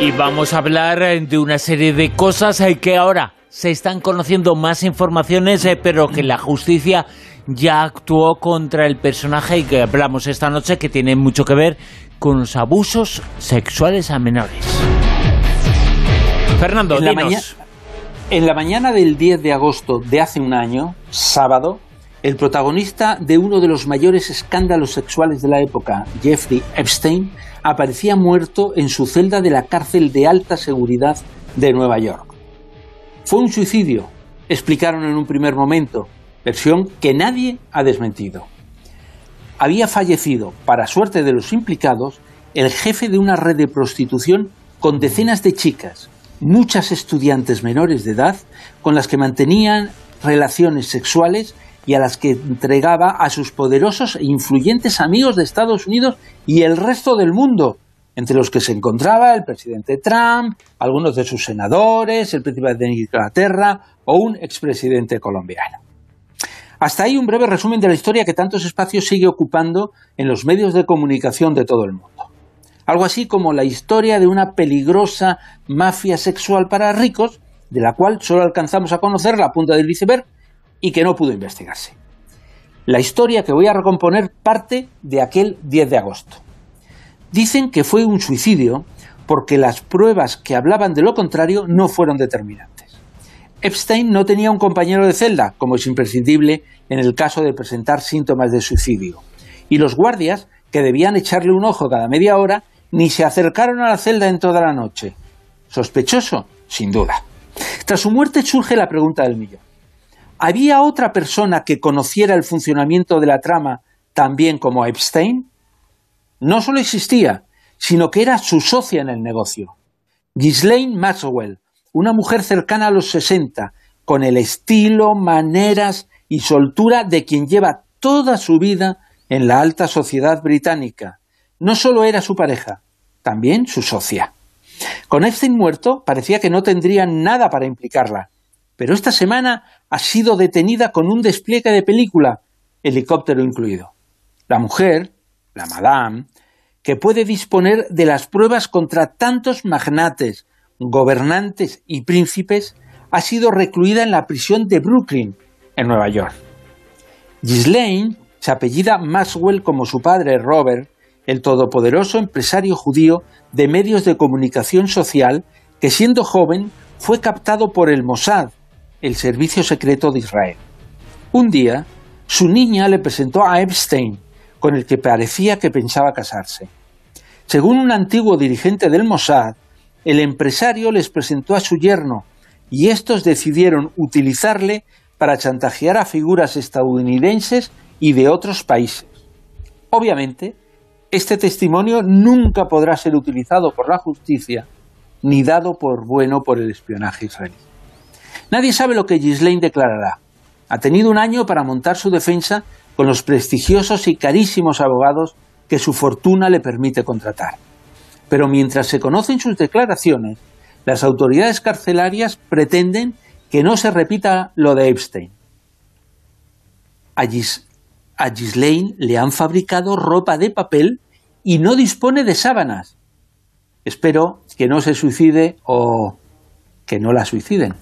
Y vamos a hablar eh, de una serie de cosas eh, que ahora se están conociendo más informaciones, eh, pero que la justicia ya actuó contra el personaje y que hablamos esta noche que tiene mucho que ver con los abusos sexuales a menores. Fernando, en la, dinos. en la mañana del 10 de agosto de hace un año, sábado, el protagonista de uno de los mayores escándalos sexuales de la época, Jeffrey Epstein, aparecía muerto en su celda de la cárcel de alta seguridad de Nueva York. Fue un suicidio, explicaron en un primer momento, versión que nadie ha desmentido. Había fallecido, para suerte de los implicados, el jefe de una red de prostitución con decenas de chicas, muchas estudiantes menores de edad, con las que mantenían relaciones sexuales y a las que entregaba a sus poderosos e influyentes amigos de Estados Unidos y el resto del mundo, entre los que se encontraba el presidente Trump, algunos de sus senadores, el príncipe de Inglaterra o un expresidente colombiano. Hasta ahí un breve resumen de la historia que tantos espacios sigue ocupando en los medios de comunicación de todo el mundo. Algo así como la historia de una peligrosa mafia sexual para ricos, de la cual solo alcanzamos a conocer la punta del iceberg y que no pudo investigarse. La historia que voy a recomponer parte de aquel 10 de agosto. Dicen que fue un suicidio porque las pruebas que hablaban de lo contrario no fueron determinantes. Epstein no tenía un compañero de celda, como es imprescindible en el caso de presentar síntomas de suicidio, y los guardias, que debían echarle un ojo cada media hora, ni se acercaron a la celda en toda la noche. ¿Sospechoso? Sin duda. Tras su muerte surge la pregunta del millón. ¿Había otra persona que conociera el funcionamiento de la trama también como Epstein? No solo existía, sino que era su socia en el negocio. Ghislaine Maxwell, una mujer cercana a los 60, con el estilo, maneras y soltura de quien lleva toda su vida en la alta sociedad británica. No solo era su pareja, también su socia. Con Epstein muerto, parecía que no tendrían nada para implicarla, pero esta semana ha sido detenida con un despliegue de película, helicóptero incluido. La mujer, la madame, que puede disponer de las pruebas contra tantos magnates, gobernantes y príncipes, ha sido recluida en la prisión de Brooklyn, en Nueva York. Ghislaine se apellida Maxwell como su padre Robert, el todopoderoso empresario judío de medios de comunicación social que siendo joven fue captado por el Mossad, el servicio secreto de Israel. Un día, su niña le presentó a Epstein, con el que parecía que pensaba casarse. Según un antiguo dirigente del Mossad, el empresario les presentó a su yerno y estos decidieron utilizarle para chantajear a figuras estadounidenses y de otros países. Obviamente, este testimonio nunca podrá ser utilizado por la justicia ni dado por bueno por el espionaje israelí. Nadie sabe lo que Ghislaine declarará. Ha tenido un año para montar su defensa con los prestigiosos y carísimos abogados que su fortuna le permite contratar. Pero mientras se conocen sus declaraciones, las autoridades carcelarias pretenden que no se repita lo de Epstein. A, Gis le han fabricado ropa de papel y no dispone de sábanas. Espero que no se suicide o que no la suiciden.